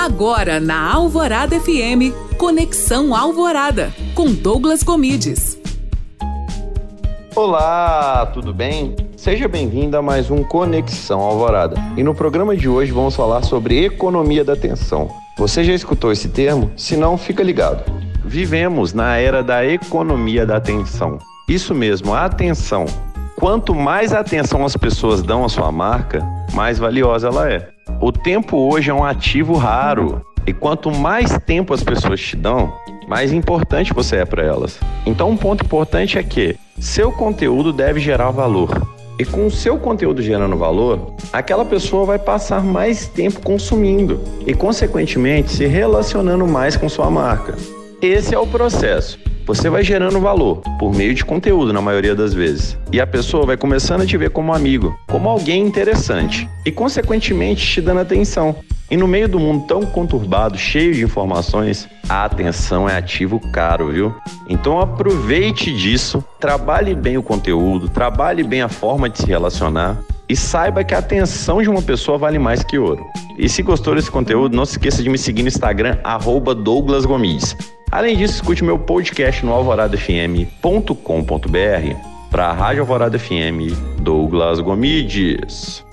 Agora na Alvorada FM, Conexão Alvorada, com Douglas Comides. Olá, tudo bem? Seja bem-vindo a mais um Conexão Alvorada. E no programa de hoje vamos falar sobre economia da atenção. Você já escutou esse termo? Se não, fica ligado. Vivemos na era da economia da atenção. Isso mesmo, a atenção. Quanto mais atenção as pessoas dão à sua marca, mais valiosa ela é. O tempo hoje é um ativo raro. E quanto mais tempo as pessoas te dão, mais importante você é para elas. Então, um ponto importante é que seu conteúdo deve gerar valor. E com o seu conteúdo gerando valor, aquela pessoa vai passar mais tempo consumindo e, consequentemente, se relacionando mais com sua marca. Esse é o processo. Você vai gerando valor por meio de conteúdo na maioria das vezes. E a pessoa vai começando a te ver como amigo, como alguém interessante e consequentemente te dando atenção. E no meio do mundo tão conturbado, cheio de informações, a atenção é ativo caro, viu? Então aproveite disso, trabalhe bem o conteúdo, trabalhe bem a forma de se relacionar e saiba que a atenção de uma pessoa vale mais que ouro. E se gostou desse conteúdo, não se esqueça de me seguir no Instagram, Douglas Gomes. Além disso, escute meu podcast no alvoradafm.com.br para a Rádio Alvorada FM, Douglas Gomides.